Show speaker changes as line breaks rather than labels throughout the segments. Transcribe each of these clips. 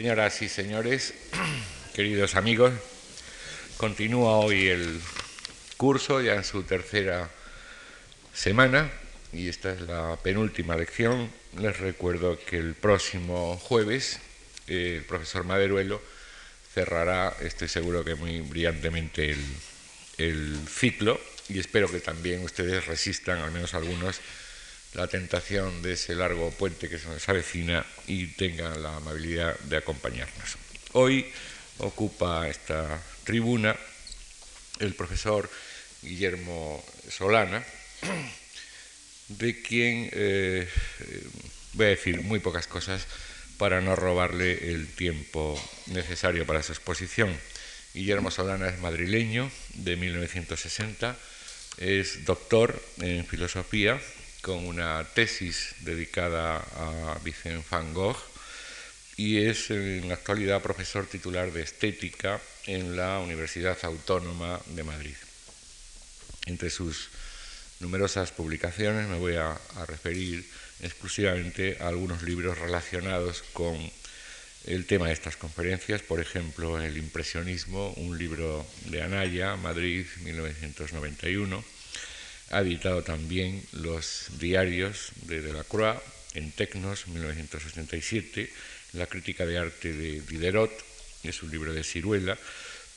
Señoras y señores, queridos amigos, continúa hoy el curso ya en su tercera semana y esta es la penúltima lección. Les recuerdo que el próximo jueves eh, el profesor Maderuelo cerrará, estoy seguro que muy brillantemente, el, el ciclo y espero que también ustedes resistan, al menos algunos, la tentación de ese largo puente que se nos avecina y tengan la amabilidad de acompañarnos. Hoy ocupa esta tribuna el profesor Guillermo Solana, de quien eh, voy a decir muy pocas cosas para no robarle el tiempo necesario para su exposición. Guillermo Solana es madrileño de 1960, es doctor en filosofía con una tesis dedicada a Vicente van Gogh y es en la actualidad profesor titular de estética en la Universidad Autónoma de Madrid. Entre sus numerosas publicaciones me voy a, a referir exclusivamente a algunos libros relacionados con el tema de estas conferencias, por ejemplo, el impresionismo, un libro de Anaya, Madrid, 1991 ha editado también los diarios de Delacroix en Tecnos, 1967, La crítica de arte de Diderot, es un libro de Ciruela,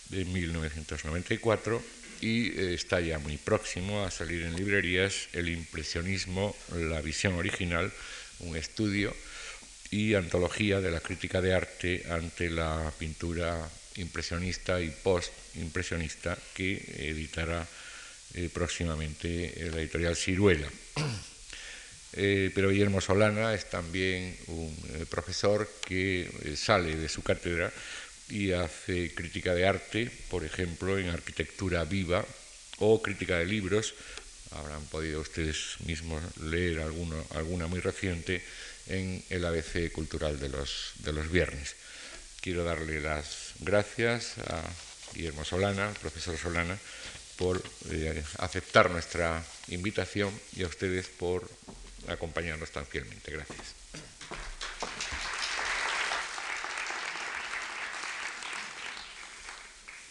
de 1994, y eh, está ya muy próximo a salir en librerías El impresionismo, la visión original, un estudio y antología de la crítica de arte ante la pintura impresionista y post-impresionista que editará eh, próximamente la editorial Ciruela. Eh, pero Guillermo Solana es también un eh, profesor que sale de su cátedra y hace crítica de arte, por ejemplo, en arquitectura viva o crítica de libros. Habrán podido ustedes mismos leer alguna muy reciente en el ABC Cultural de los, de los viernes. Quiero darle las gracias a Guillermo Solana, profesor Solana, por eh, aceptar nuestra invitación y a ustedes por acompañarnos tan fielmente. Gracias.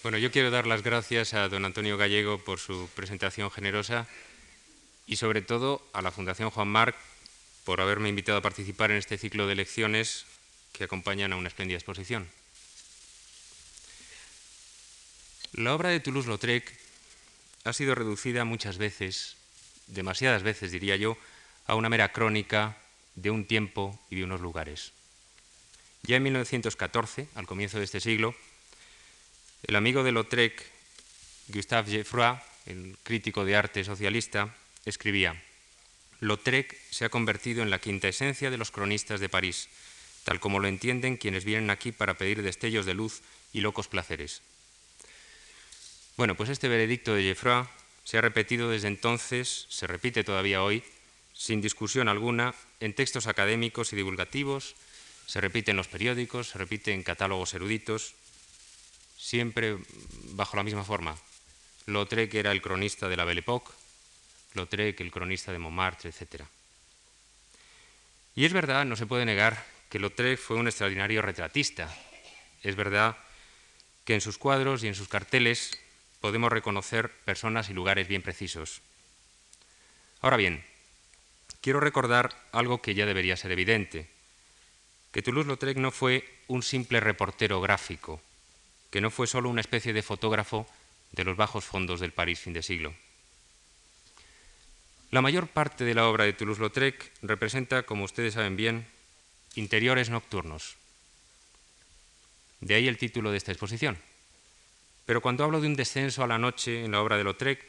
Bueno, yo quiero dar las gracias a don Antonio Gallego por su presentación generosa y sobre todo a la Fundación Juan Marc por haberme invitado a participar en este ciclo de lecciones que acompañan a una espléndida exposición. La obra de Toulouse-Lautrec ha sido reducida muchas veces, demasiadas veces diría yo, a una mera crónica de un tiempo y de unos lugares. Ya en 1914, al comienzo de este siglo, el amigo de Lautrec, Gustave Geffroy, el crítico de arte socialista, escribía, Lautrec se ha convertido en la quinta esencia de los cronistas de París, tal como lo entienden quienes vienen aquí para pedir destellos de luz y locos placeres. Bueno, pues este veredicto de Geoffroy se ha repetido desde entonces, se repite todavía hoy, sin discusión alguna, en textos académicos y divulgativos, se repite en los periódicos, se repite en catálogos eruditos, siempre bajo la misma forma. Lautrec era el cronista de la Belle Époque, Lautrec el cronista de Montmartre, etc. Y es verdad, no se puede negar, que Lautrec fue un extraordinario retratista. Es verdad que en sus cuadros y en sus carteles podemos reconocer personas y lugares bien precisos. Ahora bien, quiero recordar algo que ya debería ser evidente, que Toulouse-Lautrec no fue un simple reportero gráfico, que no fue solo una especie de fotógrafo de los bajos fondos del París fin de siglo. La mayor parte de la obra de Toulouse-Lautrec representa, como ustedes saben bien, interiores nocturnos. De ahí el título de esta exposición. Pero cuando hablo de un descenso a la noche en la obra de Lautrec,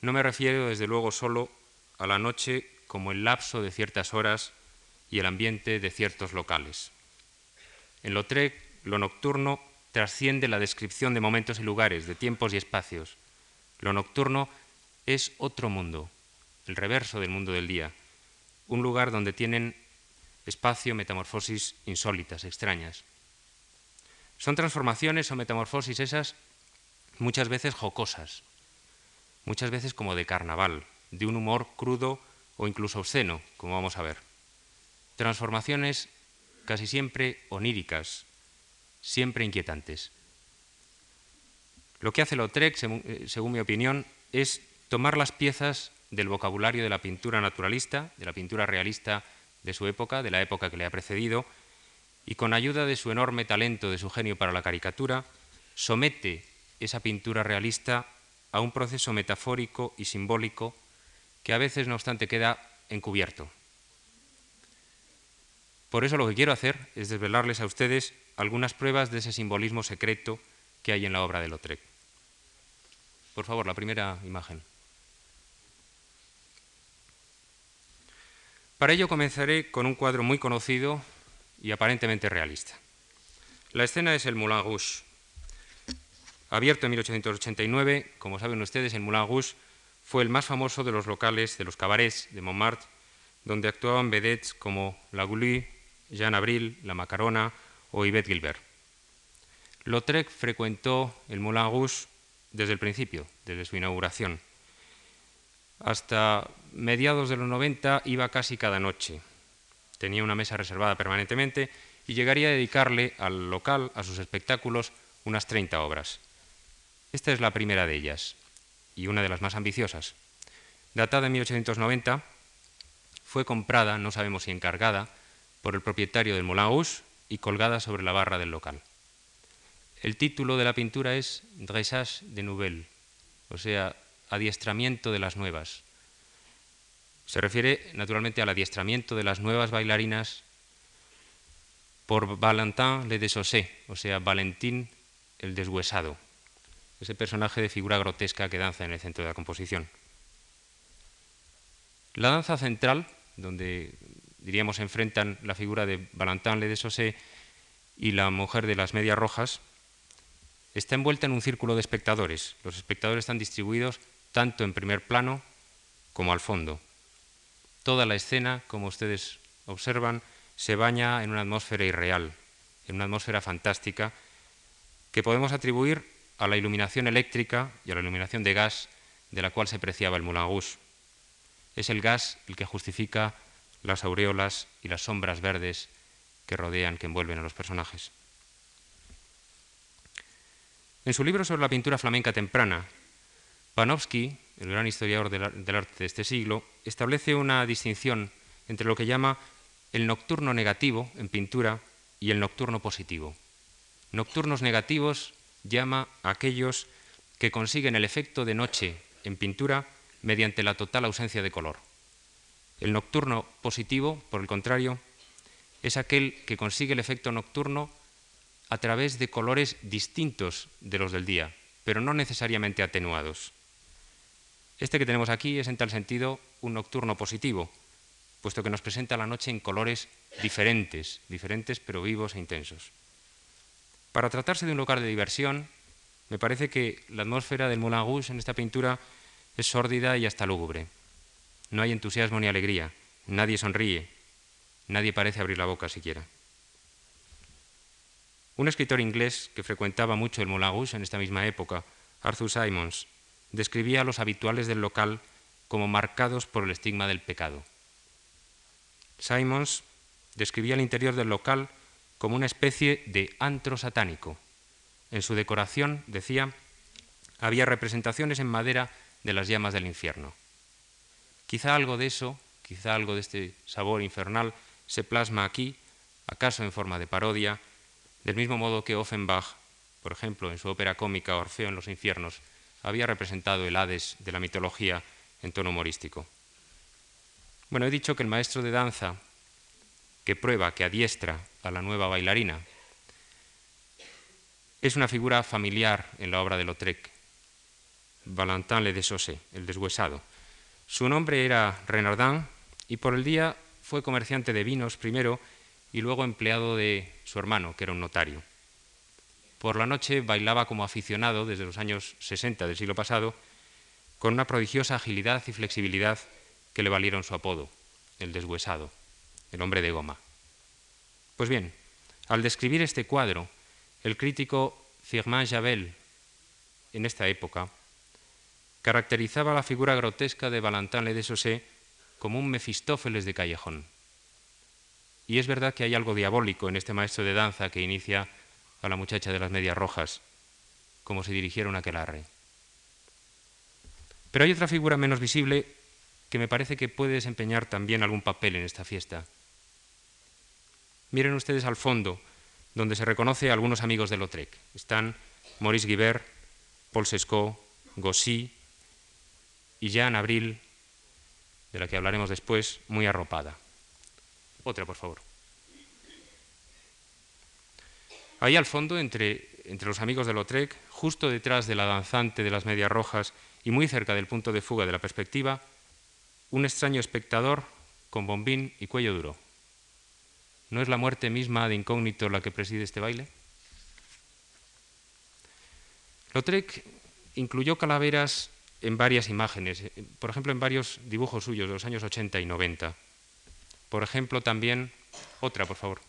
no me refiero desde luego solo a la noche como el lapso de ciertas horas y el ambiente de ciertos locales. En Lautrec, lo nocturno trasciende la descripción de momentos y lugares, de tiempos y espacios. Lo nocturno es otro mundo, el reverso del mundo del día, un lugar donde tienen espacio metamorfosis insólitas, extrañas. Son transformaciones o metamorfosis esas muchas veces jocosas, muchas veces como de carnaval, de un humor crudo o incluso obsceno, como vamos a ver. Transformaciones casi siempre oníricas, siempre inquietantes. Lo que hace Lautrec, eh, según, mi opinión, es tomar las piezas del vocabulario de la pintura naturalista, de la pintura realista de su época, de la época que le ha precedido, y con ayuda de su enorme talento, de su genio para la caricatura, somete esa pintura realista a un proceso metafórico y simbólico que a veces, no obstante, queda encubierto. Por eso lo que quiero hacer es desvelarles a ustedes algunas pruebas de ese simbolismo secreto que hay en la obra de Lautrec. Por favor, la primera imagen. Para ello comenzaré con un cuadro muy conocido y aparentemente realista. La escena es el Moulin Rouge. Abierto en 1889, como saben ustedes, el Moulin Rouge fue el más famoso de los locales, de los cabarets de Montmartre, donde actuaban vedettes como La Goulie, Jean Abril, La Macarona o Yvette Gilbert. Lautrec frecuentó el Moulin Rouge desde el principio, desde su inauguración. Hasta mediados de los 90 iba casi cada noche. Tenía una mesa reservada permanentemente y llegaría a dedicarle al local, a sus espectáculos, unas 30 obras. Esta es la primera de ellas y una de las más ambiciosas. Datada en 1890, fue comprada, no sabemos si encargada, por el propietario del Moulin y colgada sobre la barra del local. El título de la pintura es Dressage de Nouvelles, o sea, adiestramiento de las nuevas. Se refiere naturalmente al adiestramiento de las nuevas bailarinas por Valentin le Desossé, o sea, Valentín el deshuesado, ese personaje de figura grotesca que danza en el centro de la composición. La danza central, donde diríamos enfrentan la figura de Valentin le Desossé y la mujer de las medias rojas, está envuelta en un círculo de espectadores. Los espectadores están distribuidos tanto en primer plano como al fondo. Toda la escena, como ustedes observan, se baña en una atmósfera irreal, en una atmósfera fantástica que podemos atribuir a la iluminación eléctrica y a la iluminación de gas de la cual se preciaba el Moulin Rouge. Es el gas el que justifica las aureolas y las sombras verdes que rodean, que envuelven a los personajes. En su libro sobre la pintura flamenca temprana, Panofsky, el gran historiador del arte de este siglo, establece una distinción entre lo que llama el nocturno negativo en pintura y el nocturno positivo. Nocturnos negativos llama a aquellos que consiguen el efecto de noche en pintura mediante la total ausencia de color. El nocturno positivo, por el contrario, es aquel que consigue el efecto nocturno a través de colores distintos de los del día, pero no necesariamente atenuados. Este que tenemos aquí es en tal sentido un nocturno positivo, puesto que nos presenta la noche en colores diferentes, diferentes pero vivos e intensos. Para tratarse de un lugar de diversión, me parece que la atmósfera del Moulin Rouge en esta pintura es sórdida y hasta lúgubre. No hay entusiasmo ni alegría, nadie sonríe, nadie parece abrir la boca siquiera. Un escritor inglés que frecuentaba mucho el Moulin en esta misma época, Arthur Simons, describía a los habituales del local como marcados por el estigma del pecado. Simons describía el interior del local como una especie de antro satánico. En su decoración, decía, había representaciones en madera de las llamas del infierno. Quizá algo de eso, quizá algo de este sabor infernal, se plasma aquí, acaso en forma de parodia, del mismo modo que Offenbach, por ejemplo, en su ópera cómica Orfeo en los infiernos, había representado el Hades de la mitología en tono humorístico. Bueno, he dicho que el maestro de danza que prueba, que adiestra la nueva bailarina, es una figura familiar en la obra de Lautrec, Valentin Le Desossé, el deshuesado. Su nombre era Renardin y por el día fue comerciante de vinos primero y luego empleado de su hermano, que era un notario. Por la noche bailaba como aficionado desde los años 60 del siglo pasado, con una prodigiosa agilidad y flexibilidad que le valieron su apodo, el deshuesado, el hombre de goma. Pues bien, al describir este cuadro, el crítico Firmin Javel, en esta época, caracterizaba la figura grotesca de Valentin Le Desausset como un Mefistófeles de callejón. Y es verdad que hay algo diabólico en este maestro de danza que inicia a la muchacha de las medias rojas, como si dirigiera un aquelarre. Pero hay otra figura menos visible que me parece que puede desempeñar también algún papel en esta fiesta. Miren ustedes al fondo, donde se reconoce a algunos amigos de Lautrec. Están Maurice Guibert, Paul Sescot, Gossy y Jean Abril, de la que hablaremos después, muy arropada. Otra, por favor. Ahí al fondo, entre, entre los amigos de Lautrec, justo detrás de la danzante de las medias rojas y muy cerca del punto de fuga de la perspectiva, un extraño espectador con bombín y cuello duro. ¿No es la muerte misma de incógnito la que preside este baile? Lautrec incluyó calaveras en varias imágenes, eh, por ejemplo en varios dibujos suyos de los años 80 y 90. Por ejemplo también, otra por favor,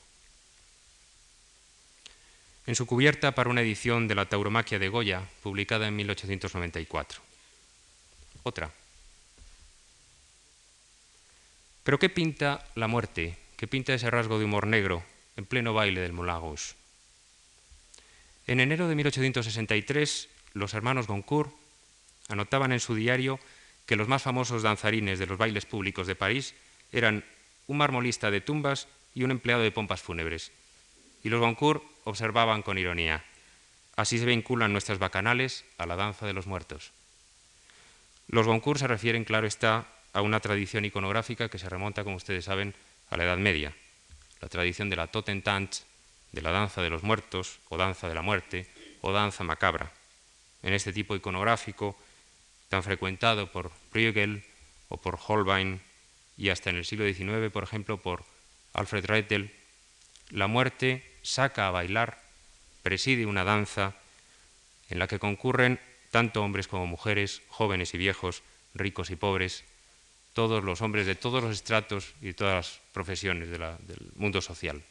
en su cubierta para una edición de la Tauromaquia de Goya, publicada en 1894. Otra. Pero ¿qué pinta la muerte? ¿Qué pinta ese rasgo de humor negro en pleno baile del Moulin En enero de 1863, los hermanos Goncourt anotaban en su diario que los más famosos danzarines de los bailes públicos de París eran un marmolista de tumbas y un empleado de pompas fúnebres. Y los Goncourt observaban con ironía. Así se vinculan nuestras bacanales a la danza de los muertos. Los Goncourt se refieren, claro está, a una tradición iconográfica que se remonta, como ustedes saben, a la Edad Media, la tradición de la Totentanz, de la danza de los muertos, o danza de la muerte, o danza macabra. En este tipo iconográfico, tan frecuentado por Bruegel o por Holbein, y hasta en el siglo XIX, por ejemplo, por Alfred Rethel, la muerte saca a bailar, preside una danza en la que concurren tanto hombres como mujeres, jóvenes y viejos, ricos y pobres, todos los hombres de todos los estratos y todas las profesiones del mundo social.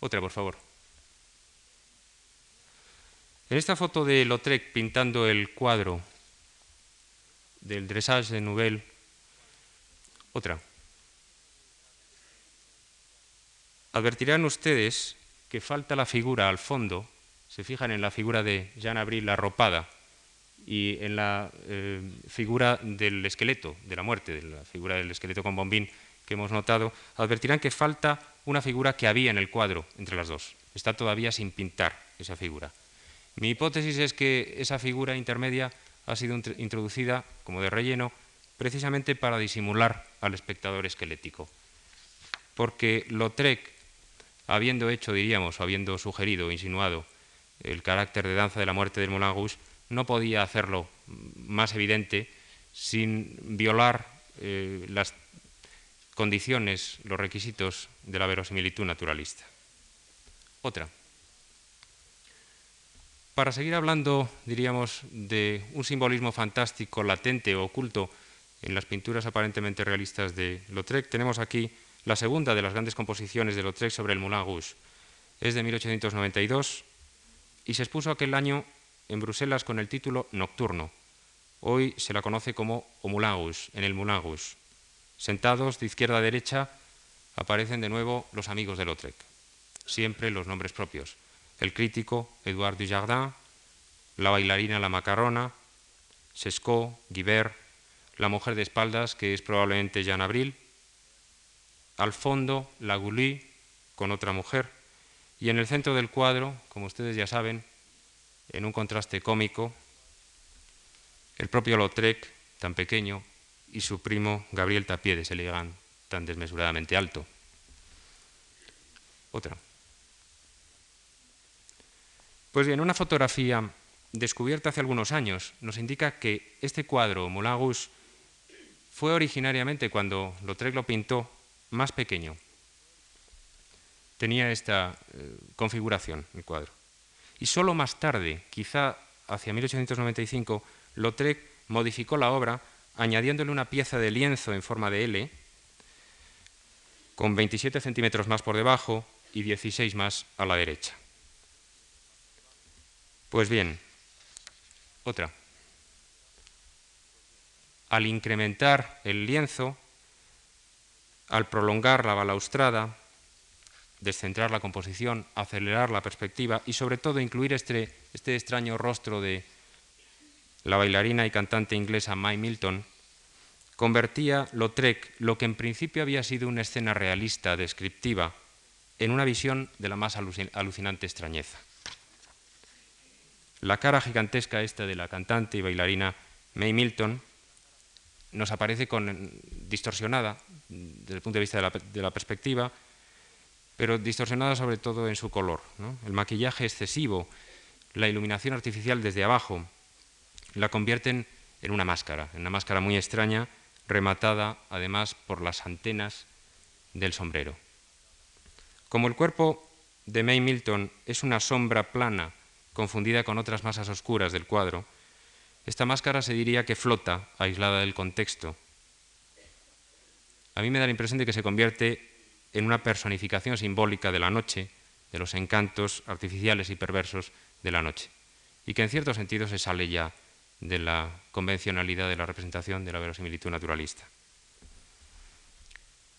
Otra, por favor. En esta foto de Lautrec pintando el cuadro del dressage de Nouvelle, otra. Advertirán ustedes que falta la figura al fondo, se fijan en la figura de Jean Abril arropada y en la eh, figura del esqueleto, de la muerte, de la figura del esqueleto con bombín que hemos notado, advertirán que falta una figura que había en el cuadro entre las dos. Está todavía sin pintar esa figura. Mi hipótesis es que esa figura intermedia ha sido introducida como de relleno precisamente para disimular al espectador esquelético. Porque Lautrec habiendo hecho, diríamos, habiendo sugerido, insinuado el carácter de danza de la muerte del Moulin no podía hacerlo más evidente sin violar eh, las condiciones, los requisitos de la verosimilitud naturalista. Otra. Para seguir hablando, diríamos, de un simbolismo fantástico, latente o oculto en las pinturas aparentemente realistas de Lautrec, tenemos aquí la segunda de las grandes composiciones de Lautrec sobre el Moulin Rouge. Es de 1892 y se expuso aquel año en Bruselas con el título Nocturno. Hoy se la conoce como O Moulin Rouge, en el Rouge. Sentados de izquierda a derecha aparecen de nuevo los amigos de Lautrec, siempre los nombres propios. El crítico Edouard Dujardin, la bailarina La Macarona, Sescot, Guibert, la mujer de espaldas, que es probablemente Jeanne Abril, al fondo la Gully con otra mujer y en el centro del cuadro, como ustedes ya saben, en un contraste cómico, el propio Lautrec, tan pequeño, y su primo Gabriel Tapie de Seligan, tan desmesuradamente alto. Otra. Pues bien, una fotografía descubierta hace algunos años nos indica que este cuadro, Moulin fue originariamente, cuando Lautrec lo pintó, más pequeño. Tenía esta eh, configuración el cuadro. Y solo más tarde, quizá hacia 1895, Lautrec modificó la obra añadiéndole una pieza de lienzo en forma de L, con 27 centímetros más por debajo y 16 más a la derecha. Pues bien, otra. Al incrementar el lienzo, al prolongar la balaustrada, descentrar la composición, acelerar la perspectiva y sobre todo incluir este, este extraño rostro de la bailarina y cantante inglesa May Milton, convertía Lautrec lo que en principio había sido una escena realista, descriptiva, en una visión de la más alucinante extrañeza. La cara gigantesca esta de la cantante y bailarina May Milton nos aparece con, distorsionada desde el punto de vista de la, perspectiva, pero distorsionada sobre todo en su color. El maquillaje excesivo, la iluminación artificial desde abajo, la convierten en una máscara, en una máscara muy extraña, rematada además por las antenas del sombrero. Como el cuerpo de May Milton es una sombra plana confundida con otras masas oscuras del cuadro, esta máscara se diría que flota, aislada del contexto. A mí me da la impresión de que se convierte en una personificación simbólica de la noche, de los encantos artificiales y perversos de la noche, y que en cierto sentido se sale ya de la convencionalidad de la representación de la verosimilitud naturalista.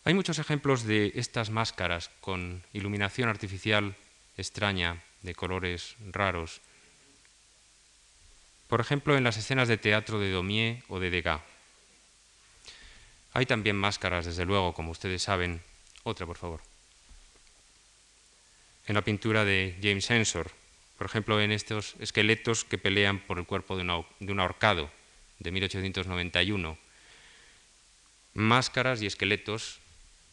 Hay muchos ejemplos de estas máscaras con iluminación artificial extraña, de colores raros, por ejemplo, en las escenas de teatro de Daumier o de Degas. Hay también máscaras, desde luego, como ustedes saben. Otra, por favor. En la pintura de James Ensor, por ejemplo, en estos esqueletos que pelean por el cuerpo de, un ahorcado de 1891. Máscaras y esqueletos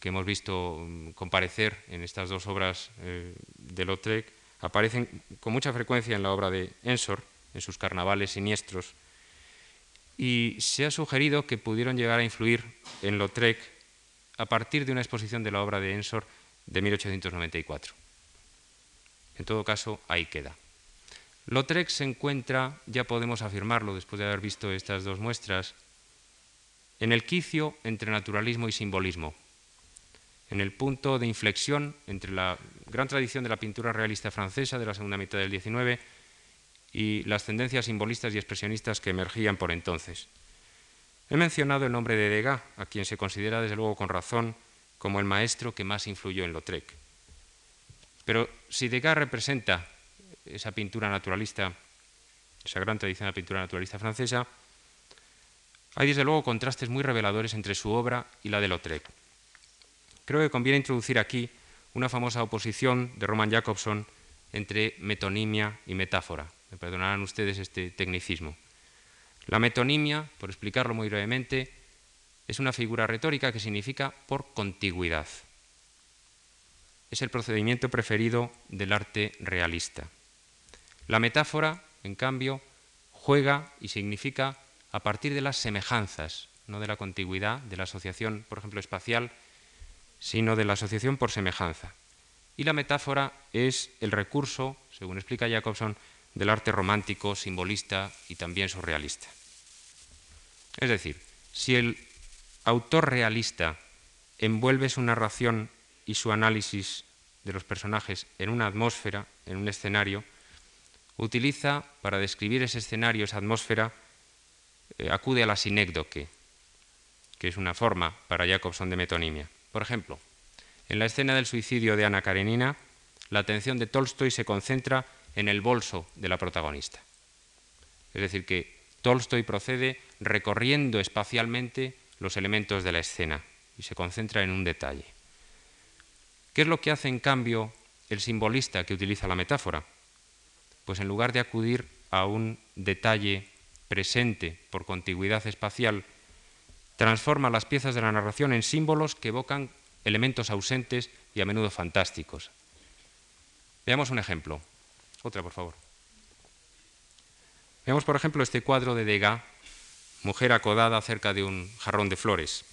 que hemos visto mm, comparecer en estas dos obras eh, de Lautrec aparecen con mucha frecuencia en la obra de Ensor en sus carnavales siniestros, y se ha sugerido que pudieron llegar a influir en Lautrec a partir de una exposición de la obra de Ensor de 1894. En todo caso, ahí queda. Lautrec se encuentra, ya podemos afirmarlo después de haber visto estas dos muestras, en el quicio entre naturalismo y simbolismo, en el punto de inflexión entre la gran tradición de la pintura realista francesa de la segunda mitad del XIX y las tendencias simbolistas y expresionistas que emergían por entonces. He mencionado el nombre de Degas, a quien se considera desde luego con razón como el maestro que más influyó en Lautrec. Pero si Degas representa esa pintura naturalista, esa gran tradición de la pintura naturalista francesa, hay desde luego contrastes muy reveladores entre su obra y la de Lautrec. Creo que conviene introducir aquí una famosa oposición de Roman Jacobson entre metonimia y metáfora. Me perdonarán ustedes este tecnicismo. La metonimia, por explicarlo muy brevemente, es una figura retórica que significa por contigüidad. Es el procedimiento preferido del arte realista. La metáfora, en cambio, juega y significa a partir de las semejanzas, no de la contigüidad, de la asociación, por ejemplo, espacial, sino de la asociación por semejanza. Y la metáfora es el recurso, según explica Jacobson, del arte romántico, simbolista y también surrealista. Es decir, si el autor realista envuelve su narración y su análisis de los personajes en una atmósfera, en un escenario, utiliza para describir ese escenario, esa atmósfera, eh, acude a la sinécdoque, que es una forma para Jacobson de metonimia. Por ejemplo, en la escena del suicidio de Ana Karenina, la atención de Tolstoy se concentra en el bolso de la protagonista. Es decir, que Tolstoy procede recorriendo espacialmente los elementos de la escena y se concentra en un detalle. ¿Qué es lo que hace en cambio el simbolista que utiliza la metáfora? Pues en lugar de acudir a un detalle presente por contigüidad espacial, transforma las piezas de la narración en símbolos que evocan elementos ausentes y a menudo fantásticos. Veamos un ejemplo. Otra, por favor. Veamos, por ejemplo, este cuadro de Degas, mujer acodada cerca de un jarrón de flores.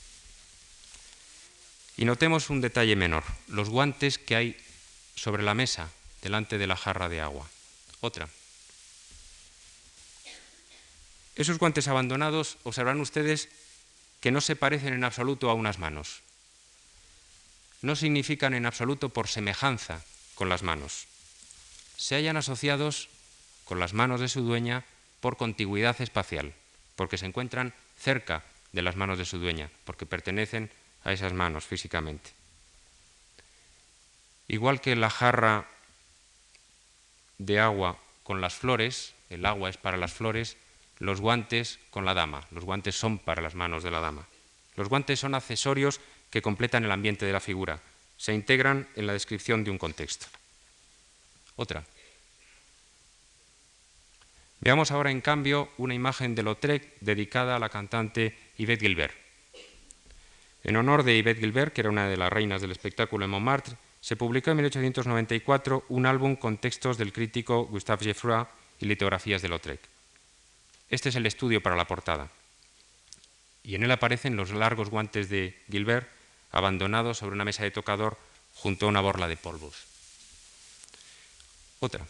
Y notemos un detalle menor, los guantes que hay sobre la mesa delante de la jarra de agua. Otra. Esos guantes abandonados, observarán ustedes que no se parecen en absoluto a unas manos. No significan en absoluto por semejanza con las manos se hayan asociados con las manos de su dueña por contigüidad espacial, porque se encuentran cerca de las manos de su dueña, porque pertenecen a esas manos físicamente. Igual que la jarra de agua con las flores, el agua es para las flores, los guantes con la dama, los guantes son para las manos de la dama. Los guantes son accesorios que completan el ambiente de la figura, se integran en la descripción de un contexto. Otra. Veamos ahora, en cambio, una imagen de Lautrec dedicada a la cantante Yvette Gilbert. En honor de Yvette Gilbert, que era una de las reinas del espectáculo en Montmartre, se publicó en 1894 un álbum con textos del crítico Gustave Geffroy y litografías de Lautrec. Este es el estudio para la portada. Y en él aparecen los largos guantes de Gilbert abandonados sobre una mesa de tocador junto a una borla de polvos. Otra.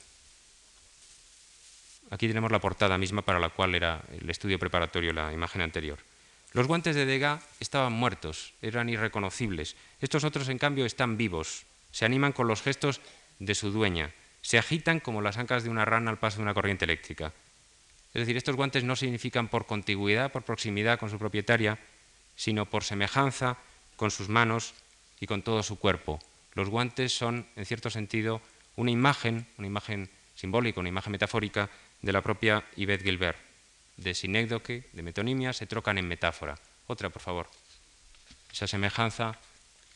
Aquí tenemos la portada misma para la cual era el estudio preparatorio, la imagen anterior. Los guantes de Degas estaban muertos, eran irreconocibles. Estos otros, en cambio, están vivos, se animan con los gestos de su dueña, se agitan como las ancas de una rana al paso de una corriente eléctrica. Es decir, estos guantes no significan por contigüidad, por proximidad con su propietaria, sino por semejanza con sus manos y con todo su cuerpo. Los guantes son, en cierto sentido, una imagen, una imagen simbólica, una imagen metafórica de la propia Yvette Gilbert de sinécdoque, de metonimia, se trocan en metáfora. Otra, por favor. Esa semejanza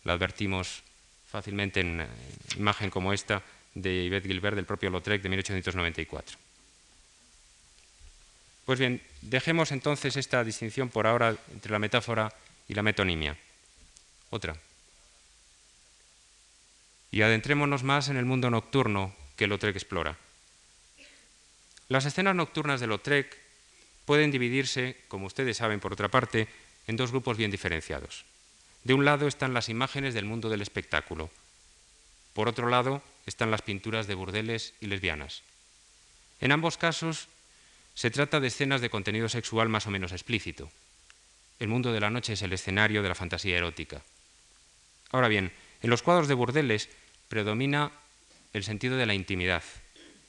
la advertimos fácilmente en imagen como esta de Yvette Gilbert del propio Lautrec de 1894. Pues bien, dejemos entonces esta distinción por ahora entre la metáfora y la metonimia. Otra. Y adentrémonos más en el mundo nocturno que Lautrec explora. Las escenas nocturnas de Lautrec pueden dividirse, como ustedes saben por otra parte, en dos grupos bien diferenciados. De un lado están las imágenes del mundo del espectáculo. Por otro lado están las pinturas de burdeles y lesbianas. En ambos casos se trata de escenas de contenido sexual más o menos explícito. El mundo de la noche es el escenario de la fantasía erótica. Ahora bien, en los cuadros de burdeles predomina el sentido de la intimidad.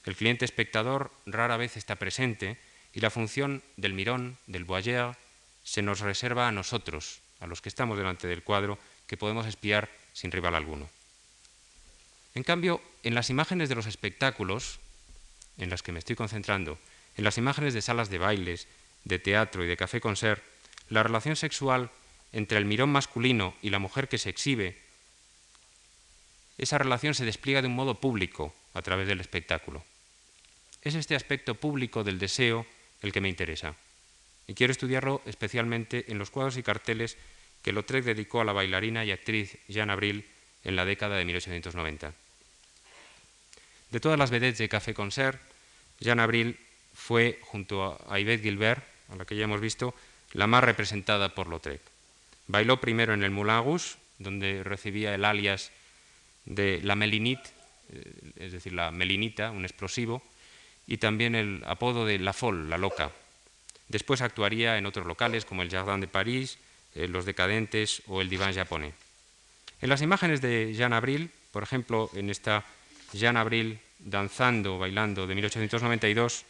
El cliente espectador rara vez está presente y la función del mirón, del voyeur, se nos reserva a nosotros, a los que estamos delante del cuadro, que podemos espiar sin rival alguno. En cambio, en las imágenes de los espectáculos, en las que me estoy concentrando, en las imágenes de salas de bailes, de teatro y de café-concert, la relación sexual entre el mirón masculino y la mujer que se exhibe, esa relación se despliega de un modo público a través del espectáculo. Es este aspecto público del deseo el que me interesa. Y quiero estudiarlo especialmente en los cuadros y carteles que Lautrec dedicó a la bailarina y actriz Jeanne Abril en la década de 1890. De todas las vedettes de Café Concert, Jeanne Abril fue, junto a Yvette Gilbert, a la que ya hemos visto, la más representada por Lautrec. Bailó primero en el Moulin Rouge, donde recibía el alias de la Melinite, eh, es decir, la melinita, un explosivo, y también el apodo de La Folle, la loca. Después actuaría en otros locales como el Jardin de París, eh, Los Decadentes o el Diván japonés. En las imágenes de Jean Abril, por ejemplo, en esta Jean Abril danzando, bailando de 1892,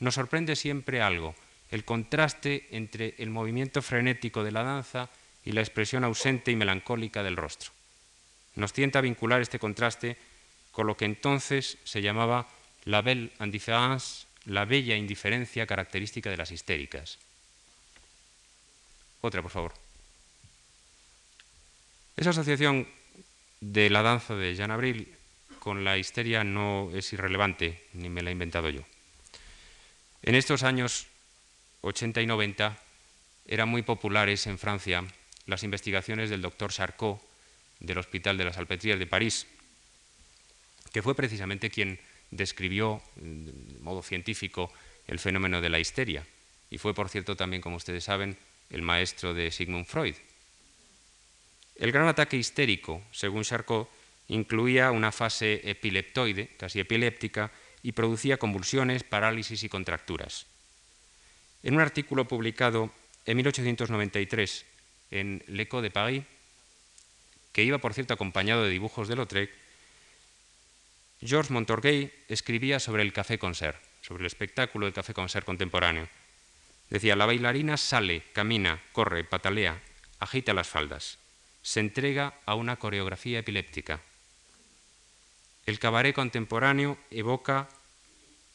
nos sorprende siempre algo, el contraste entre el movimiento frenético de la danza y la expresión ausente y melancólica del rostro. Nos tienta a vincular este contraste con lo que entonces se llamaba la belle indifférence, la bella indiferencia característica de las histéricas. Otra, por favor. Esa asociación de la danza de Jean Abril con la histeria no es irrelevante, ni me la he inventado yo. En estos años 80 y 90 eran muy populares en Francia las investigaciones del doctor Charcot del Hospital de las Salpêtrières de París, que fue precisamente quien describió de modo científico el fenómeno de la histeria y fue, por cierto, también, como ustedes saben, el maestro de Sigmund Freud. El gran ataque histérico, según Charcot, incluía una fase epileptoide, casi epiléptica, y producía convulsiones, parálisis y contracturas. En un artículo publicado en 1893 en L'Echo de Paris, que iba, por cierto, acompañado de dibujos de Lautrec, Georges Montorgueil escribía sobre el café-concert, sobre el espectáculo del café-concert contemporáneo. Decía, la bailarina sale, camina, corre, patalea, agita las faldas, se entrega a una coreografía epiléptica. El cabaret contemporáneo evoca,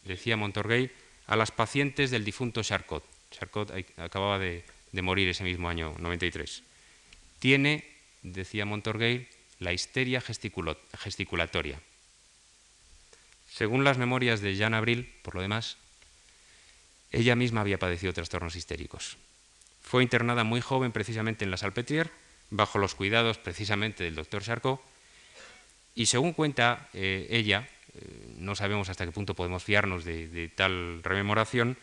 decía Montorgueil, a las pacientes del difunto Charcot. Charcot acababa de, morir ese mismo año 93. Tiene, decía Montorgueil, la histeria gesticulatoria. Según las memorias de Jean Abril, por lo demás, ella misma había padecido trastornos histéricos. Fue internada muy joven precisamente en la Salpêtrière, bajo los cuidados precisamente del doctor Charcot, y según cuenta eh, ella, eh, no sabemos hasta qué punto podemos fiarnos de, tal rememoración,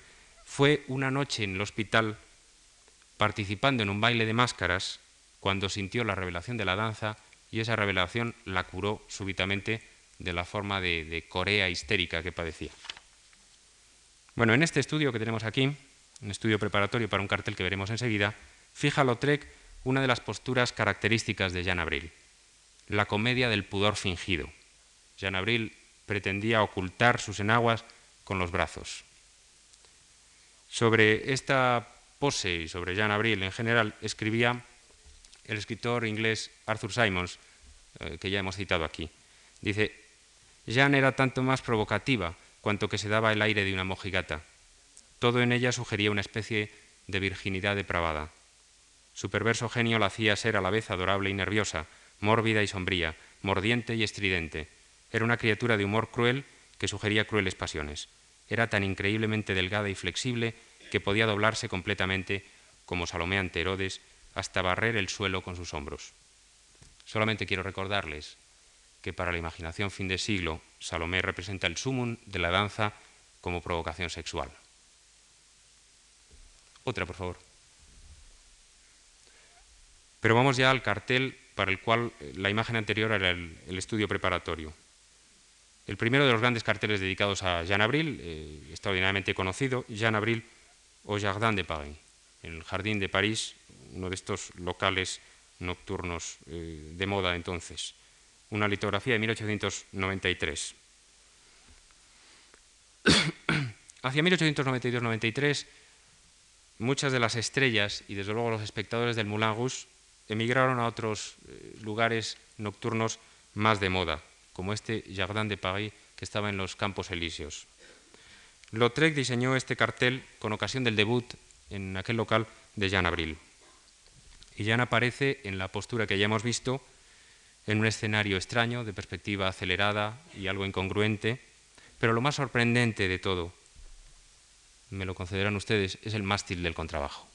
fue una noche en el hospital participando en un baile de máscaras cuando sintió la revelación de la danza y esa revelación la curó súbitamente de la forma de, corea histérica que padecía. Bueno, en este estudio que tenemos aquí, un estudio preparatorio para un cartel que veremos enseguida, fija Lautrec una de las posturas características de Jean Abril, la comedia del pudor fingido. Jean Abril pretendía ocultar sus enaguas con los brazos. Sobre esta pose y sobre Jean Abril en general escribía el escritor inglés Arthur Simons, eh, que ya hemos citado aquí. Dice, Jean era tanto más provocativa cuanto que se daba el aire de una mojigata. Todo en ella sugería una especie de virginidad depravada. Su perverso genio la hacía ser a la vez adorable y nerviosa, mórbida y sombría, mordiente y estridente. Era una criatura de humor cruel que sugería crueles pasiones. Era tan increíblemente delgada y flexible que podía doblarse completamente como Salomé ante Herodes hasta barrer el suelo con sus hombros. Solamente quiero recordarles que para la imaginación fin de siglo, Salomé representa el sumum de la danza como provocación sexual. Otra, por favor. Pero vamos ya al cartel para el cual eh, la imagen anterior era el, estudio preparatorio. El primero de los grandes carteles dedicados a Jean Abril, eh, extraordinariamente conocido, Jean Abril au Jardin de Paris, el Jardín de París, uno de estos locales nocturnos eh, de moda entonces una litografía de 1893. Hacia 1892-93, muchas de las estrellas y desde luego los espectadores del Moulin Rouge emigraron a otros eh, lugares nocturnos más de moda, como este Jardin de Paris que estaba en los Campos Elíseos. Lautrec diseñó este cartel con ocasión del debut en aquel local de Jean Abril. Y Jean aparece en la postura que ya hemos visto, en un escenario extraño, de perspectiva acelerada y algo incongruente, pero lo más sorprendente de todo, me lo concederán ustedes, es el mástil del contrabajo.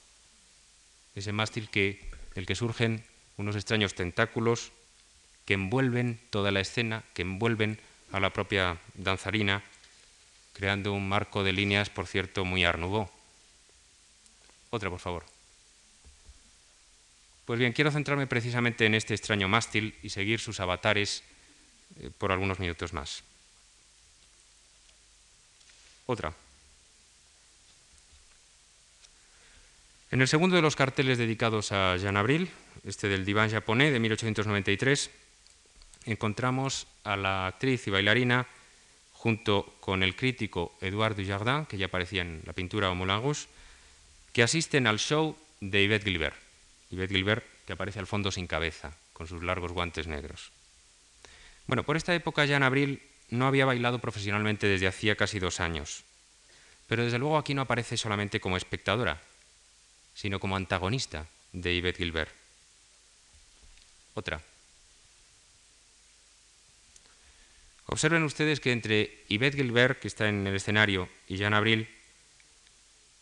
Ese mástil que, del que surgen unos extraños tentáculos que envuelven toda la escena, que envuelven a la propia danzarina, creando un marco de líneas, por cierto, muy arnubó. Otra, por favor. Pues bien, quiero centrarme precisamente en este extraño mástil y seguir sus avatares eh, por algunos minutos más. Otra. En el segundo de los carteles dedicados a Jean Abril, este del diván japonés de 1893, encontramos a la actriz y bailarina junto con el crítico Edouard Dujardin, que ya aparecía en la pintura o Moulin que asisten al show de Yvette Gilbert. Yvette Gilbert, que aparece al fondo sin cabeza, con sus largos guantes negros. Bueno, por esta época Jean Abril no había bailado profesionalmente desde hacía casi dos años, pero desde luego aquí no aparece solamente como espectadora, sino como antagonista de Yvette Gilbert. Otra. Observen ustedes que entre Yvette Gilbert, que está en el escenario, y Jean Abril,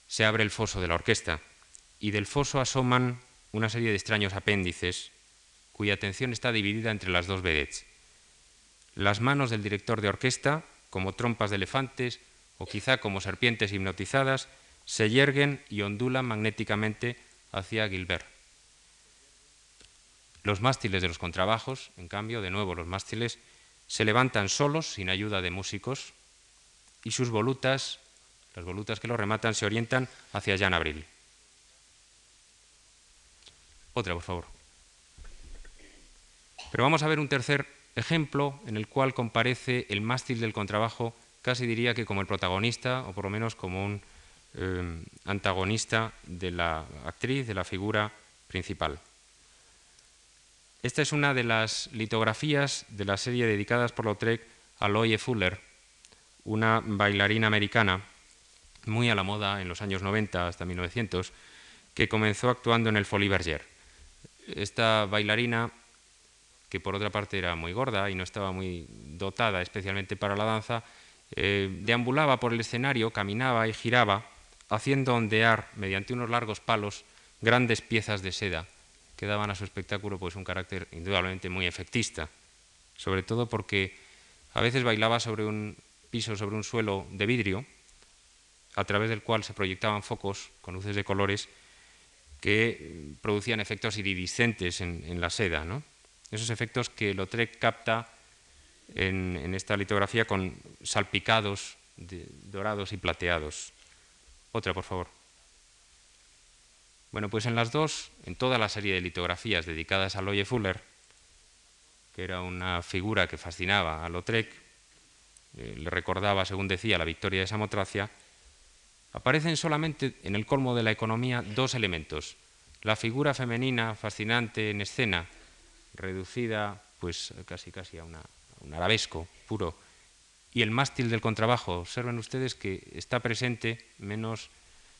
se abre el foso de la orquesta, y del foso asoman una serie de extraños apéndices cuya atención está dividida entre las dos vedettes. Las manos del director de orquesta, como trompas de elefantes o quizá como serpientes hipnotizadas, se yerguen y ondulan magnéticamente hacia Gilbert. Los mástiles de los contrabajos, en cambio, de nuevo los mástiles, se levantan solos, sin ayuda de músicos, y sus volutas, las volutas que los rematan, se orientan hacia Jean Abril. Otra, por favor. Pero vamos a ver un tercer ejemplo en el cual comparece el mástil del contrabajo, casi diría que como el protagonista, o por lo menos como un eh, antagonista de la actriz, de la figura principal. Esta es una de las litografías de la serie dedicadas por Lautrec Aloy Fuller, una bailarina americana muy a la moda en los años 90 hasta 1900, que comenzó actuando en el Folie Bergère. Esta bailarina, que por otra parte era muy gorda y no estaba muy dotada especialmente para la danza, eh, deambulaba por el escenario, caminaba y giraba, haciendo ondear mediante unos largos palos grandes piezas de seda que daban a su espectáculo pues, un carácter indudablemente muy efectista, sobre todo porque a veces bailaba sobre un piso, sobre un suelo de vidrio, a través del cual se proyectaban focos con luces de colores que producían efectos iridiscentes en, la seda. Esos efectos que Lautrec capta en, esta litografía con salpicados dorados y plateados. Otra, por favor. Bueno, pues en las dos, en toda la serie de litografías dedicadas a Loye Fuller, que era una figura que fascinaba a Lautrec, eh, le recordaba, según decía, la victoria de Samotracia, aparecen solamente en el colmo de la economía dos elementos. La figura femenina fascinante en escena, reducida pues casi casi a, un arabesco puro, y el mástil del contrabajo. Observen ustedes que está presente menos,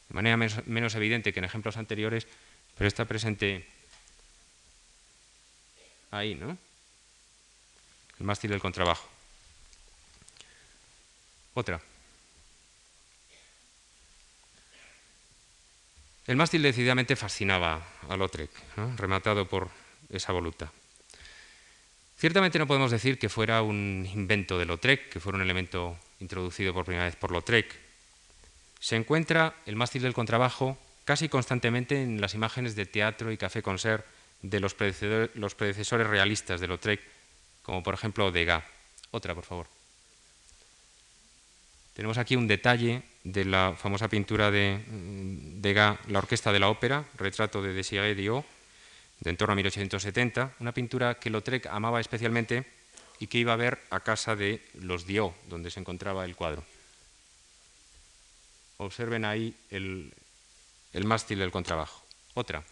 de manera menos evidente que en ejemplos anteriores, pero está presente ahí, ¿no? El mástil del contrabajo. Otra. El mástil decididamente fascinaba a Lautrec, rematado por esa voluta. Ciertamente no podemos decir que fuera un invento de Lautrec, que fuera un elemento introducido por primera vez por Lautrec. Se encuentra el mástil del contrabajo casi constantemente en las imágenes de teatro y café-concert de los predecesores, los predecesores realistas de Lautrec, como por ejemplo Degas. Otra, por favor. Tenemos aquí un detalle de la famosa pintura de mm, Degas, La Orquesta de la Ópera, retrato de Désiré Dio, de en torno a 1870, una pintura que Lautrec amaba especialmente y que iba a ver a casa de los Dio, donde se encontraba el cuadro. Observen ahí el mástil del contrabajo. Otra.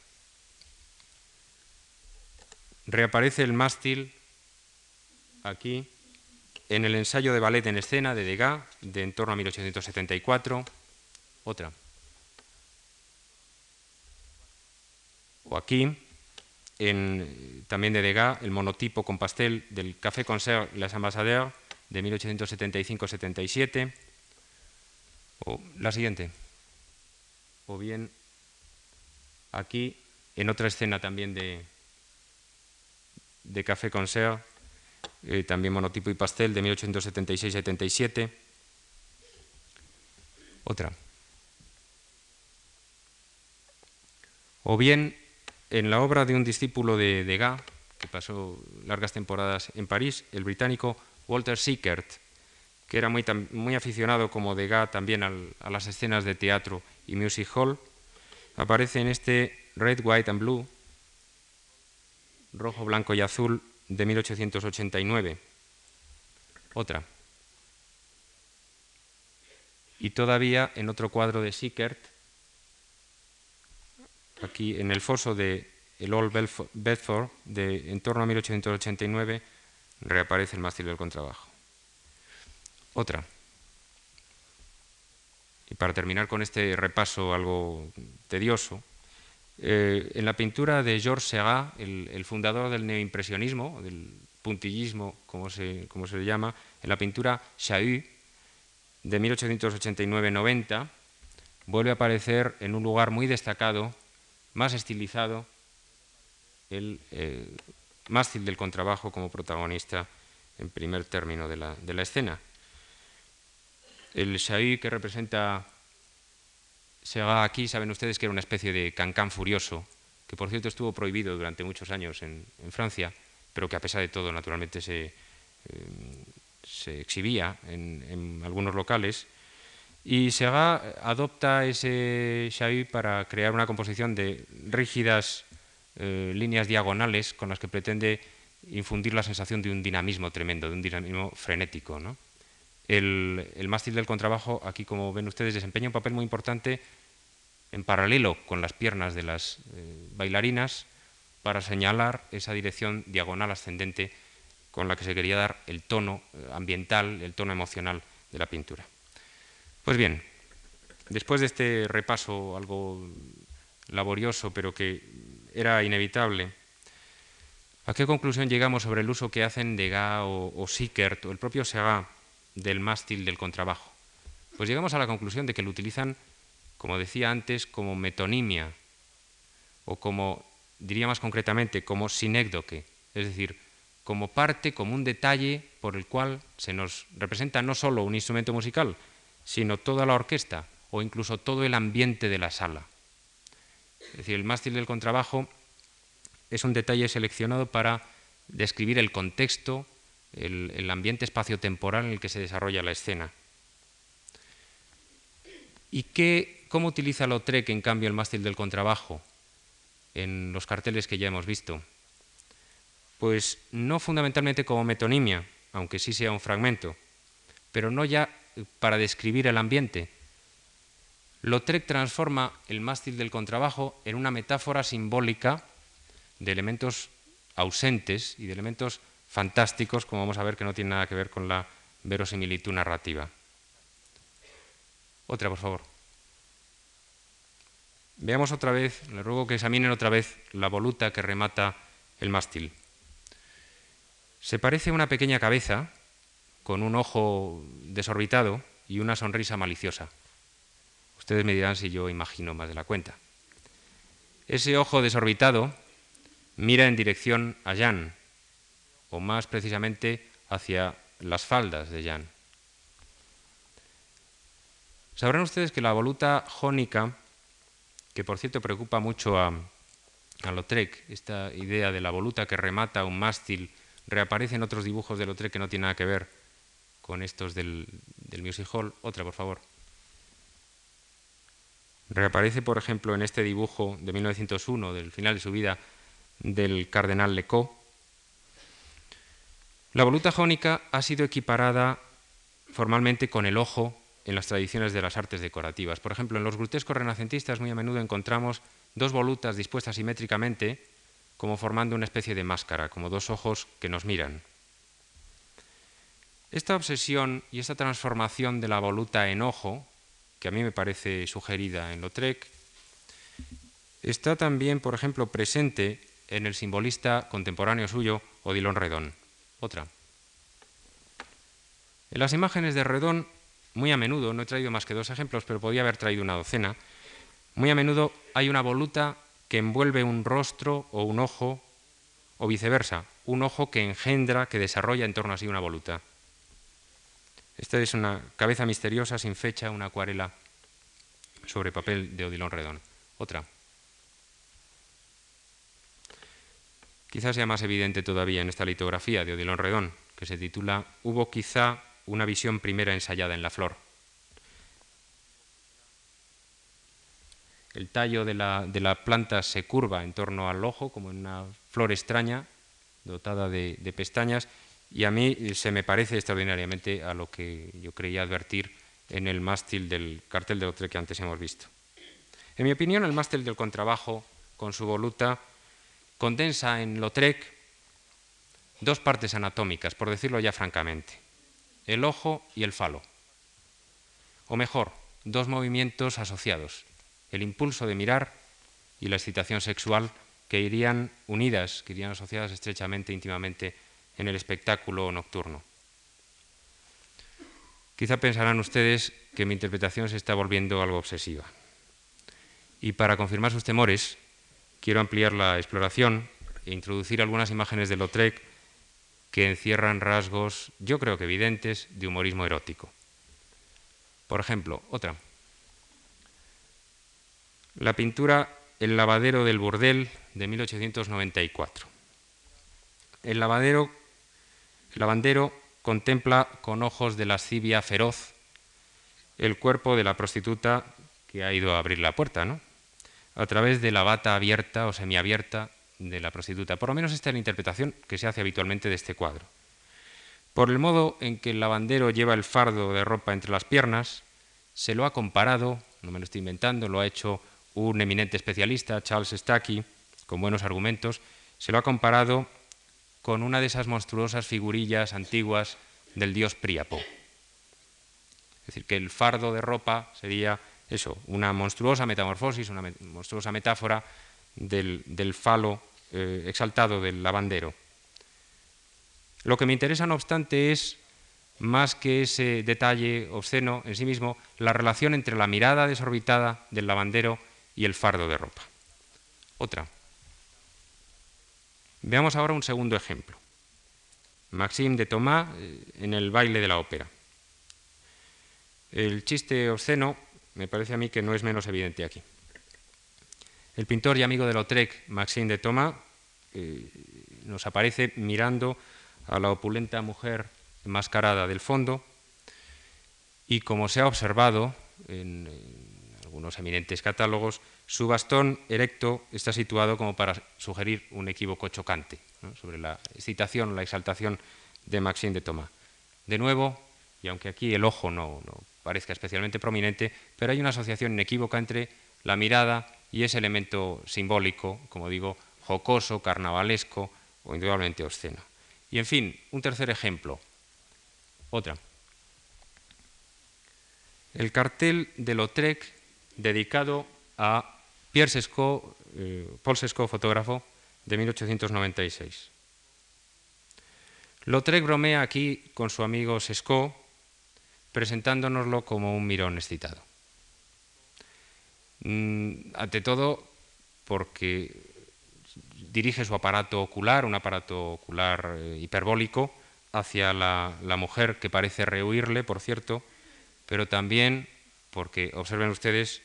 Reaparece el mástil aquí en el ensayo de ballet en escena de Degas, de en torno a 1874, otra. O aquí, también de Degas, el monotipo con pastel del Café Concert Les Ambassadeurs de 1875-77. O la siguiente. O bien aquí, en otra escena también de, de Café Concert, eh, también monotipo y pastel de 1876-77. Otra. O bien en la obra de un discípulo de Degas, que pasó largas temporadas en París, el británico Walter Sickert, que era muy, muy aficionado como Degas también a las escenas de teatro y music hall, aparece en este Red, White and Blue, rojo, blanco y azul, de 1889. Otra. Y todavía en otro cuadro de Sickert, aquí en el foso de el Old Bedford, de en torno a 1889, reaparece el mástil del contrabajo. Otra. Y para terminar con este repaso algo tedioso, eh, en la pintura de Georges Seurat, el, fundador del neoimpresionismo, del puntillismo, como se, como se le llama, en la pintura Chahut de 1889-90, vuelve a aparecer en un lugar muy destacado, más estilizado, el eh, mástil del contrabajo como protagonista en primer término de la, de la escena. El Chahut que representa Sega aquí, saben ustedes que era una especie de cancán furioso, que por cierto estuvo prohibido durante muchos años en, Francia, pero que a pesar de todo naturalmente se, se exhibía en, algunos locales. Y Sega adopta ese Xavi para crear una composición de rígidas eh, líneas diagonales con las que pretende infundir la sensación de un dinamismo tremendo, de un dinamismo frenético. El, mástil del contrabajo, aquí como ven ustedes, desempeña un papel muy importante en paralelo con las piernas de las eh, bailarinas para señalar esa dirección diagonal ascendente con la que se quería dar el tono eh, ambiental, el tono emocional de la pintura. Pues bien, después de este repaso algo laborioso, pero que era inevitable, ¿a qué conclusión llegamos sobre el uso que hacen Degas o, o Sickert o el propio Segat del mástil del contrabajo? Pues llegamos a la conclusión de que lo utilizan, como decía antes, como metonimia o como, diría más concretamente, como sinécdoque, es decir, como parte, como un detalle por el cual se nos representa no solo un instrumento musical, sino toda la orquesta o incluso todo el ambiente de la sala. Es decir, el mástil del contrabajo es un detalle seleccionado para describir el contexto, el, ambiente espacio-temporal en el que se desarrolla la escena. ¿Y qué, cómo utiliza Lautrec, en cambio, el mástil del contrabajo en los carteles que ya hemos visto? Pues no fundamentalmente como metonimia, aunque sí sea un fragmento, pero no ya para describir el ambiente, Lautrec transforma el mástil del contrabajo en una metáfora simbólica de elementos ausentes y de elementos fantásticos, como vamos a ver que no tiene nada que ver con la verosimilitud narrativa. Otra, por favor. Veamos otra vez, le ruego que examinen otra vez la voluta que remata el mástil. Se parece a una pequeña cabeza con un ojo desorbitado y una sonrisa maliciosa. Ustedes me dirán si yo imagino más de la cuenta. Ese ojo desorbitado mira en dirección a Jan, o más precisamente hacia las faldas de Jan. Sabrán ustedes que la voluta jónica, que por cierto preocupa mucho a, a Lautrec, esta idea de la voluta que remata un mástil, reaparece en otros dibujos de Lautrec que no tiene nada que ver con estos del, del Music Hall. Otra, por favor. Reaparece, por ejemplo, en este dibujo de 1901, del final de su vida, del cardenal Lecaux. La voluta jónica ha sido equiparada formalmente con el ojo en las tradiciones de las artes decorativas. Por ejemplo, en los grutescos renacentistas muy a menudo encontramos dos volutas dispuestas simétricamente como formando una especie de máscara, como dos ojos que nos miran. Esta obsesión y esta transformación de la voluta en ojo que a mí me parece sugerida en Lautrec, está también, por ejemplo, presente en el simbolista contemporáneo suyo, Odilon Redón. Otra. En las imágenes de Redón, muy a menudo, no he traído más que dos ejemplos, pero podía haber traído una docena, muy a menudo hay una voluta que envuelve un rostro o un ojo, o viceversa, un ojo que engendra, que desarrolla en torno a sí una voluta. Esta es una cabeza misteriosa sin fecha, una acuarela sobre papel de Odilon Redón. Otra. Quizás sea más evidente todavía en esta litografía de Odilon Redón, que se titula Hubo quizá una visión primera ensayada en la flor. El tallo de la, de la planta se curva en torno al ojo, como en una flor extraña, dotada de, pestañas, y a mí se me parece extraordinariamente a lo que yo creía advertir en el mástil del cartel de Lautrec que antes hemos visto. En mi opinión, el mástil del contrabajo, con su voluta, condensa en Lautrec dos partes anatómicas, por decirlo ya francamente, el ojo y el falo. O mejor, dos movimientos asociados, el impulso de mirar y la excitación sexual que irían unidas, que irían asociadas estrechamente, íntimamente en el espectáculo nocturno. Quizá pensarán ustedes que mi interpretación se está volviendo algo obsesiva. Y para confirmar sus temores, quiero ampliar la exploración e introducir algunas imágenes de Lautrec que encierran rasgos, yo creo que evidentes, de humorismo erótico. Por ejemplo, otra. La pintura El lavadero del burdel de 1894. El lavadero el lavandero contempla con ojos de lascivia feroz el cuerpo de la prostituta que ha ido a abrir la puerta, ¿no? A través de la bata abierta o semiabierta de la prostituta. Por lo menos esta es la interpretación que se hace habitualmente de este cuadro. Por el modo en que el lavandero lleva el fardo de ropa entre las piernas, se lo ha comparado, no me lo estoy inventando, lo ha hecho un eminente especialista, Charles Stacky, con buenos argumentos, se lo ha comparado con una de esas monstruosas figurillas antiguas del dios Príapo. Es decir, que el fardo de ropa sería eso, una monstruosa metamorfosis, una monstruosa metáfora del, falo eh, exaltado del lavandero. Lo que me interesa, no obstante, es, más que ese detalle obsceno en sí mismo, la relación entre la mirada desorbitada del lavandero y el fardo de ropa. Otra. Veamos ahora un segundo ejemplo. Maxime de Thomas eh, en el baile de la ópera. El chiste obsceno me parece a mí que no es menos evidente aquí. El pintor y amigo de Lautrec, Maxime de Thomas, nos aparece mirando a la opulenta mujer enmascarada del fondo y como se ha observado en, algunos eminentes catálogos, su bastón erecto está situado como para sugerir un equívoco chocante sobre la excitación, la exaltación de Maxime de Thomas. De nuevo, y aunque aquí el ojo no, no parezca especialmente prominente, pero hay una asociación inequívoca entre la mirada y ese elemento simbólico, como digo, jocoso, carnavalesco o indudablemente obsceno. Y en fin, un tercer ejemplo. Otra. El cartel de Lautrec dedicado a Pierre Sescot, eh, Paul Sescot, fotógrafo, de 1896. Lautrec bromea aquí con su amigo Sescot, presentándonoslo como un mirón excitado. Mm, ante todo, porque dirige su aparato ocular, un aparato ocular eh, hiperbólico, hacia la, mujer que parece rehuirle, por cierto, pero también porque, observen ustedes,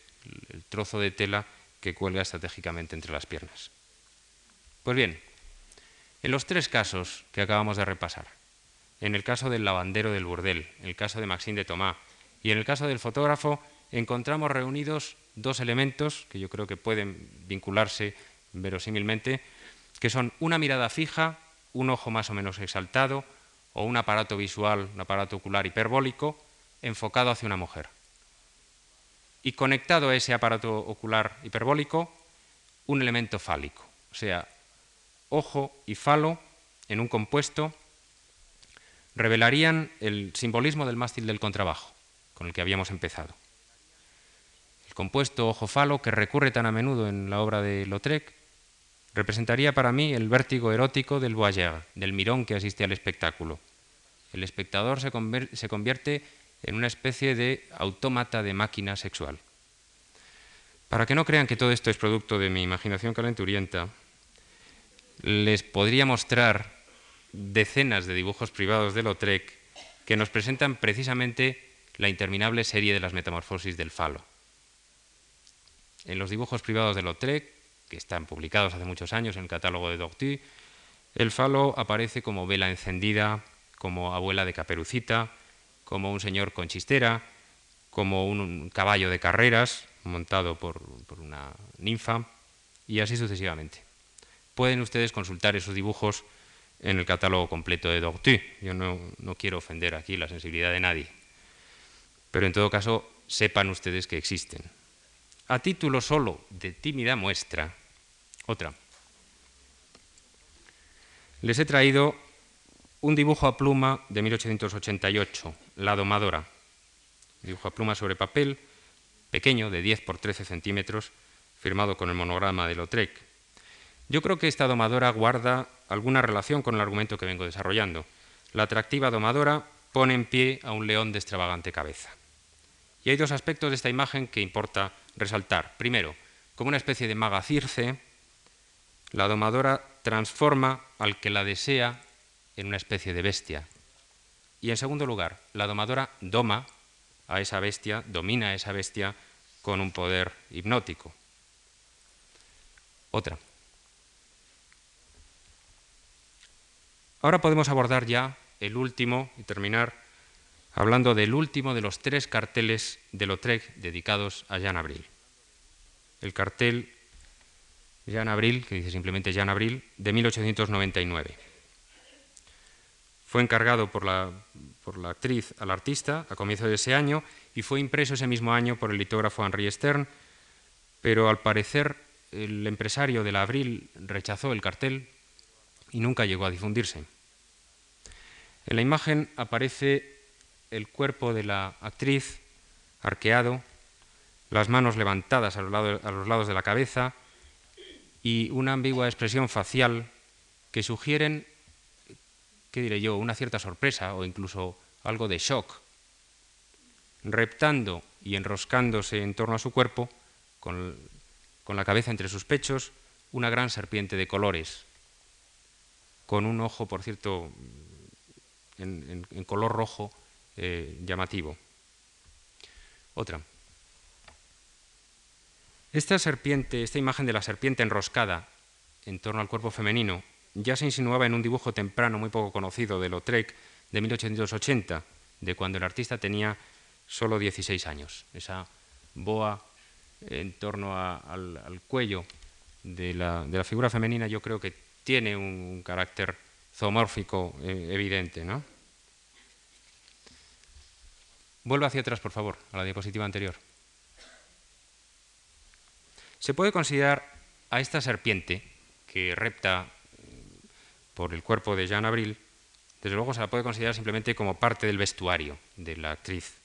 el trozo de tela que cuelga estratégicamente entre las piernas. Pues bien, en los tres casos que acabamos de repasar, en el caso del lavandero del burdel, en el caso de Maxime de Tomás y en el caso del fotógrafo, encontramos reunidos dos elementos que yo creo que pueden vincularse verosímilmente, que son una mirada fija, un ojo más o menos exaltado, o un aparato visual, un aparato ocular hiperbólico, enfocado hacia una mujer. Y conectado a ese aparato ocular hiperbólico, un elemento fálico, o sea, ojo y falo en un compuesto revelarían el simbolismo del mástil del contrabajo, con el que habíamos empezado. El compuesto ojo-falo, que recurre tan a menudo en la obra de Lautrec, representaría para mí el vértigo erótico del voyeur, del mirón que asiste al espectáculo. El espectador se, convierte en una especie de autómata de máquina sexual. Para que no crean que todo esto es producto de mi imaginación calenturienta, les podría mostrar decenas de dibujos privados de Lautrec que nos presentan precisamente la interminable serie de las metamorfosis del falo. En los dibujos privados de Lautrec que están publicados hace muchos años en el catálogo de Docty, el falo aparece como vela encendida, como abuela de caperucita, como un señor con chistera, como un caballo de carreras montado por, una ninfa y así sucesivamente. Pueden ustedes consultar esos dibujos en el catálogo completo de Docty. Yo no, no quiero ofender aquí la sensibilidad de nadie, pero en todo caso sepan ustedes que existen. A título solo de tímida muestra, otra. Les he traído un dibujo a pluma de 1888, La domadora. dibujo a pluma sobre papel, pequeño, de 10 por 13 centímetros, firmado con el monograma de Lautrec. Yo creo que esta domadora guarda alguna relación con el argumento que vengo desarrollando. La atractiva domadora pone en pie a un león de extravagante cabeza. Y hay dos aspectos de esta imagen que importa resaltar. Primero, como una especie de maga circe, la domadora transforma al que la desea en una especie de bestia. Y en segundo lugar, la domadora doma a esa bestia, domina a esa bestia con un poder hipnótico. Otra. Ahora podemos abordar ya el último y terminar hablando del último de los tres carteles de Lautrec dedicados a Jean Abril. El cartel Jean Abril, que dice simplemente Jean Abril, de 1899. Fue encargado por la, por la actriz al artista a comienzo de ese año y fue impreso ese mismo año por el litógrafo Henri Stern, pero al parecer el empresario de la Abril rechazó el cartel y nunca llegó a difundirse. En la imagen aparece el cuerpo de la actriz arqueado, las manos levantadas a los, lados, de la cabeza y una ambigua expresión facial que sugieren, ¿qué diré yo?, una cierta sorpresa o incluso algo de shock. Reptando y enroscándose en torno a su cuerpo, con, la cabeza entre sus pechos, una gran serpiente de colores, con un ojo, por cierto, en, color rojo eh, llamativo. Otra. Esta serpiente, esta imagen de la serpiente enroscada en torno al cuerpo femenino, ya se insinuaba en un dibujo temprano muy poco conocido de Lautrec de 1880, de cuando el artista tenía solo 16 años. Esa boa en torno al, cuello de la, figura femenina yo creo que tiene un carácter zoomórfico eh, evidente. ¿no? Vuelva hacia atrás, por favor, a la diapositiva anterior. Se puede considerar a esta serpiente que repta por el cuerpo de Jean Abril, desde luego se la puede considerar simplemente como parte del vestuario de la actriz,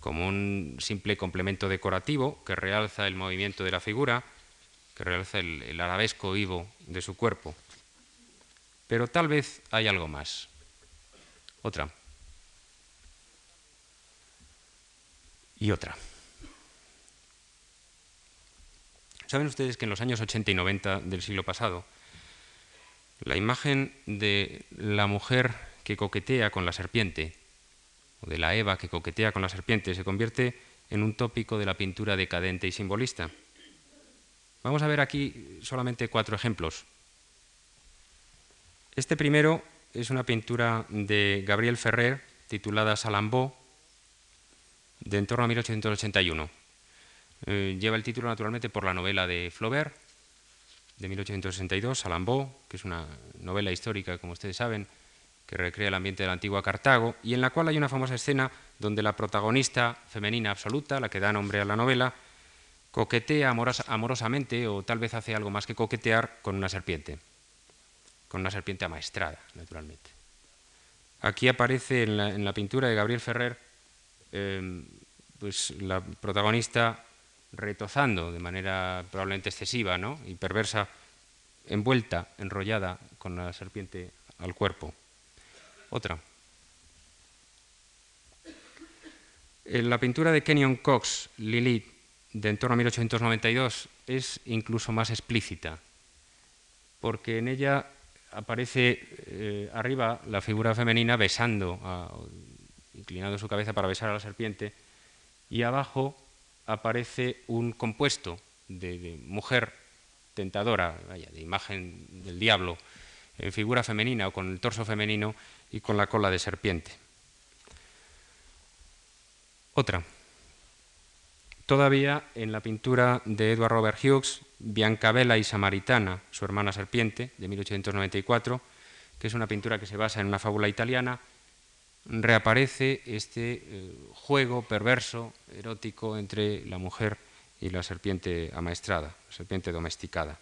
como un simple complemento decorativo que realza el movimiento de la figura, que realza el, arabesco vivo de su cuerpo. Pero tal vez hay algo más. Otra. Y otra. Saben ustedes que en los años 80 y 90 del siglo pasado, la imagen de la mujer que coquetea con la serpiente, o de la Eva que coquetea con la serpiente, se convierte en un tópico de la pintura decadente y simbolista. Vamos a ver aquí solamente cuatro ejemplos. Este primero es una pintura de Gabriel Ferrer titulada Salambó, de en torno a 1881. Eh, lleva el título naturalmente por la novela de Flaubert, de 1862, Salambó, que es una novela histórica, como ustedes saben, que recrea el ambiente de la antigua Cartago, y en la cual hay una famosa escena donde la protagonista femenina absoluta, la que da nombre a la novela, coquetea amorosamente, o tal vez hace algo más que coquetear, con una serpiente, con una serpiente amaestrada, naturalmente. Aquí aparece en la, pintura de Gabriel Ferrer eh, pues la protagonista retozando de manera probablemente excesiva ¿no? y perversa, envuelta, enrollada con la serpiente al cuerpo. Otra. En la pintura de Kenyon Cox, Lilith, de en torno a 1892, es incluso más explícita, porque en ella aparece eh, arriba la figura femenina besando, inclinando su cabeza para besar a la serpiente, y abajo aparece un compuesto de, mujer tentadora, de imagen del diablo, en figura femenina o con el torso femenino y con la cola de serpiente. Otra. Todavía en la pintura de Edward Robert Hughes, Biancabella y Samaritana, su hermana serpiente, de 1894, que es una pintura que se basa en una fábula italiana, reaparece este eh, juego perverso, erótico, entre la mujer y la serpiente amaestrada, la serpiente domesticada.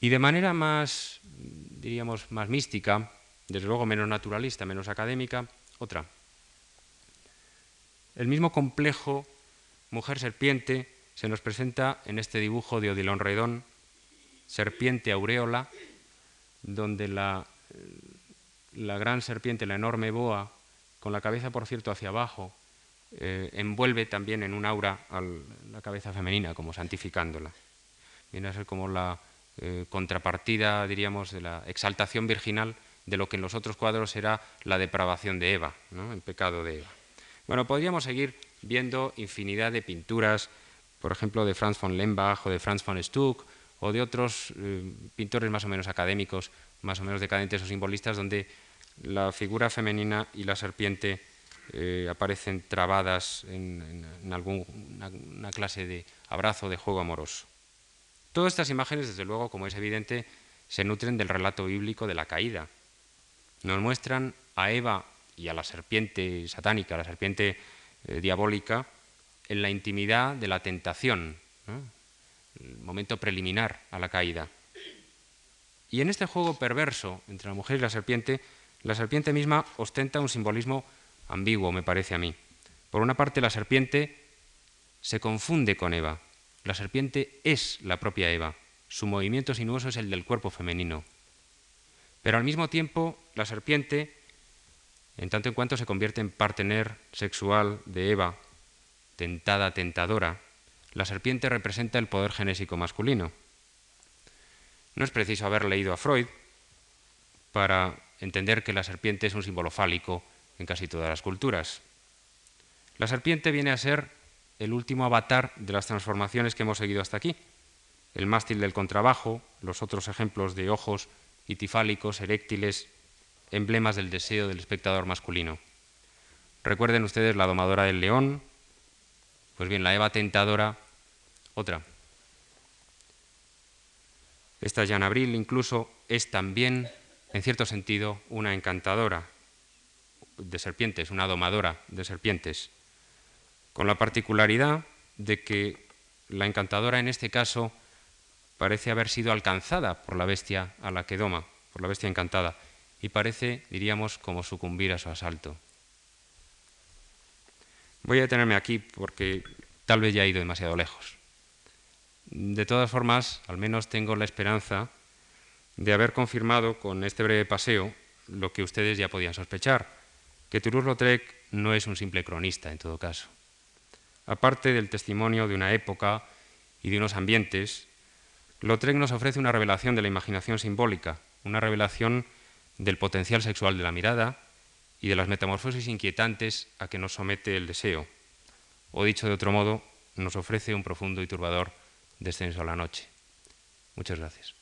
Y de manera más, diríamos, más mística, desde luego menos naturalista, menos académica, otra. El mismo complejo mujer-serpiente se nos presenta en este dibujo de Odilon Redón, serpiente aureola, donde la, la gran serpiente, la enorme boa, con la cabeza, por cierto, hacia abajo, eh, envuelve también en un aura a la cabeza femenina, como santificándola. Viene a ser como la eh, contrapartida, diríamos, de la exaltación virginal de lo que en los otros cuadros era la depravación de Eva, el pecado de Eva. Bueno, podríamos seguir viendo infinidad de pinturas, por ejemplo, de Franz von Lembach o de Franz von Stuck o de otros eh, pintores más o menos académicos, más o menos decadentes o simbolistas, donde la figura femenina y la serpiente eh, aparecen trabadas en, alguna clase de abrazo, de juego amoroso. Todas estas imágenes, desde luego, como es evidente, se nutren del relato bíblico de la caída. Nos muestran a Eva y a la serpiente satánica, la serpiente eh, diabólica, en la intimidad de la tentación, el momento preliminar a la caída. Y en este juego perverso entre la mujer y la serpiente, la serpiente misma ostenta un simbolismo ambiguo, me parece a mí. Por una parte, la serpiente se confunde con Eva. La serpiente es la propia Eva. Su movimiento sinuoso es el del cuerpo femenino. Pero al mismo tiempo, la serpiente, en tanto en cuanto se convierte en partener sexual de Eva, tentada, tentadora, la serpiente representa el poder genésico masculino. No es preciso haber leído a Freud para entender que la serpiente es un símbolo fálico en casi todas las culturas. La serpiente viene a ser el último avatar de las transformaciones que hemos seguido hasta aquí. El mástil del contrabajo, los otros ejemplos de ojos itifálicos, eréctiles, emblemas del deseo del espectador masculino. Recuerden ustedes la domadora del león, pues bien, la Eva tentadora, otra. Esta Jean Abril incluso es también, en cierto sentido, una encantadora de serpientes, una domadora de serpientes, con la particularidad de que la encantadora en este caso parece haber sido alcanzada por la bestia a la que doma, por la bestia encantada, y parece, diríamos, como sucumbir a su asalto. Voy a detenerme aquí porque tal vez ya he ido demasiado lejos. De todas formas, al menos tengo la esperanza de haber confirmado con este breve paseo lo que ustedes ya podían sospechar, que Toulouse-Lautrec no es un simple cronista en todo caso. Aparte del testimonio de una época y de unos ambientes Lautrec nos ofrece una revelación de la imaginación simbólica, una revelación del potencial sexual de la mirada y de las metamorfosis inquietantes a que nos somete el deseo. O dicho de otro modo, nos ofrece un profundo y turbador descenso a la noche. Muchas gracias.